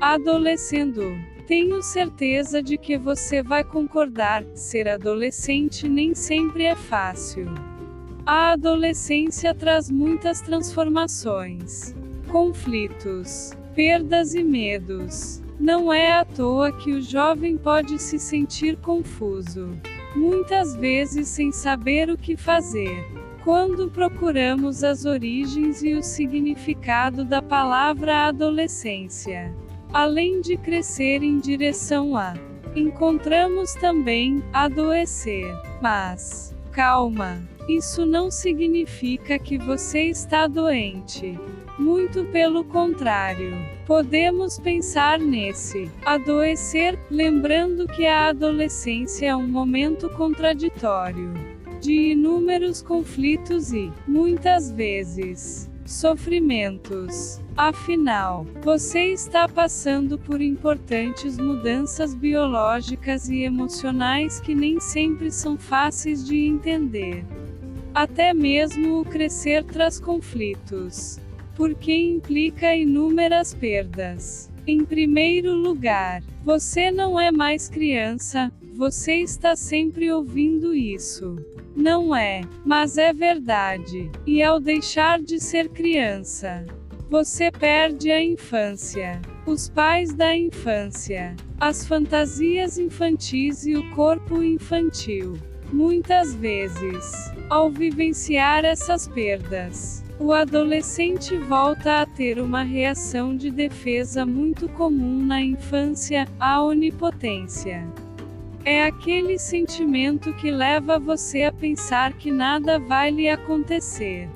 Adolescendo. Tenho certeza de que você vai concordar: ser adolescente nem sempre é fácil. A adolescência traz muitas transformações, conflitos, perdas e medos. Não é à toa que o jovem pode se sentir confuso, muitas vezes sem saber o que fazer. Quando procuramos as origens e o significado da palavra adolescência, além de crescer em direção a, encontramos também adoecer. Mas, calma, isso não significa que você está doente. Muito pelo contrário. Podemos pensar nesse adoecer, lembrando que a adolescência é um momento contraditório de inúmeros conflitos e, muitas vezes, sofrimentos. Afinal, você está passando por importantes mudanças biológicas e emocionais que nem sempre são fáceis de entender. Até mesmo o crescer traz conflitos, porque implica inúmeras perdas. Em primeiro lugar, você não é mais criança, você está sempre ouvindo isso. Não é, mas é verdade. E ao deixar de ser criança, você perde a infância, os pais da infância, as fantasias infantis e o corpo infantil. Muitas vezes, ao vivenciar essas perdas, o adolescente volta a ter uma reação de defesa muito comum na infância, a onipotência. É aquele sentimento que leva você a pensar que nada vai lhe acontecer.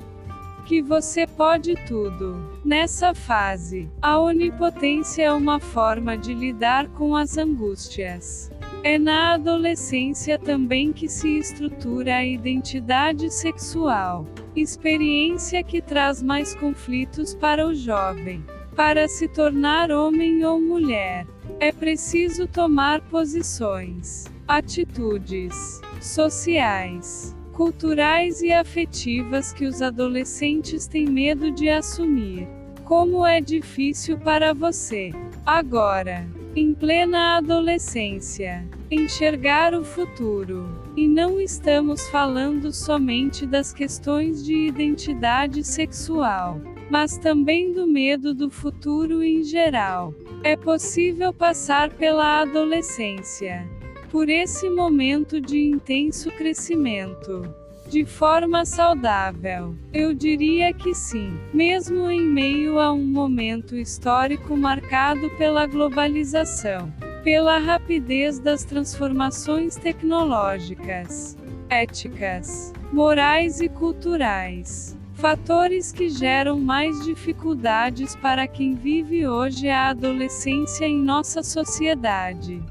Que você pode tudo. Nessa fase, a onipotência é uma forma de lidar com as angústias. É na adolescência também que se estrutura a identidade sexual, experiência que traz mais conflitos para o jovem. Para se tornar homem ou mulher, é preciso tomar posições, atitudes sociais, culturais e afetivas que os adolescentes têm medo de assumir. Como é difícil para você, agora, em plena adolescência, enxergar o futuro. E não estamos falando somente das questões de identidade sexual, mas também do medo do futuro em geral. É possível passar pela adolescência por esse momento de intenso crescimento de forma saudável? Eu diria que sim, mesmo em meio a um momento histórico marcado pela globalização, pela rapidez das transformações tecnológicas, éticas, morais e culturais. Fatores que geram mais dificuldades para quem vive hoje a adolescência em nossa sociedade.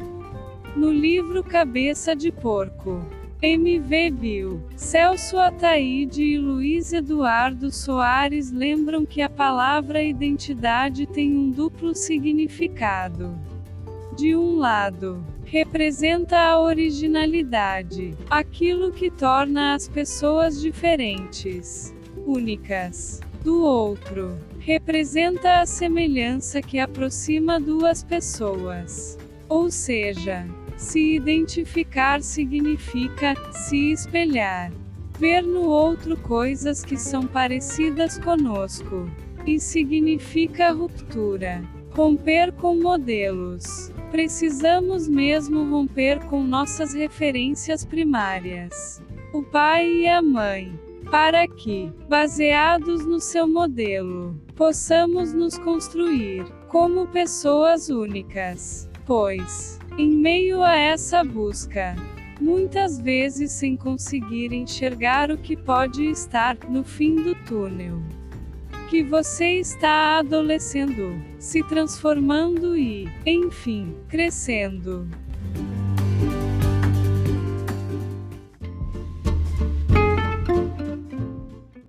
No livro Cabeça de Porco, MV Bill, Celso Ataíde e Luiz Eduardo Soares lembram que a palavra identidade tem um duplo significado. De um lado, representa a originalidade, aquilo que torna as pessoas diferentes, únicas. Do outro, representa a semelhança que aproxima duas pessoas. Ou seja, se identificar significa se espelhar. Ver no outro coisas que são parecidas conosco. E significa ruptura. Romper com modelos. Precisamos mesmo romper com nossas referências primárias. O pai e a mãe. Para que, baseados no seu modelo, possamos nos construir como pessoas únicas. Pois, em meio a essa busca, muitas vezes sem conseguir enxergar o que pode estar no fim do túnel, que você está adolescendo, se transformando e, enfim, crescendo.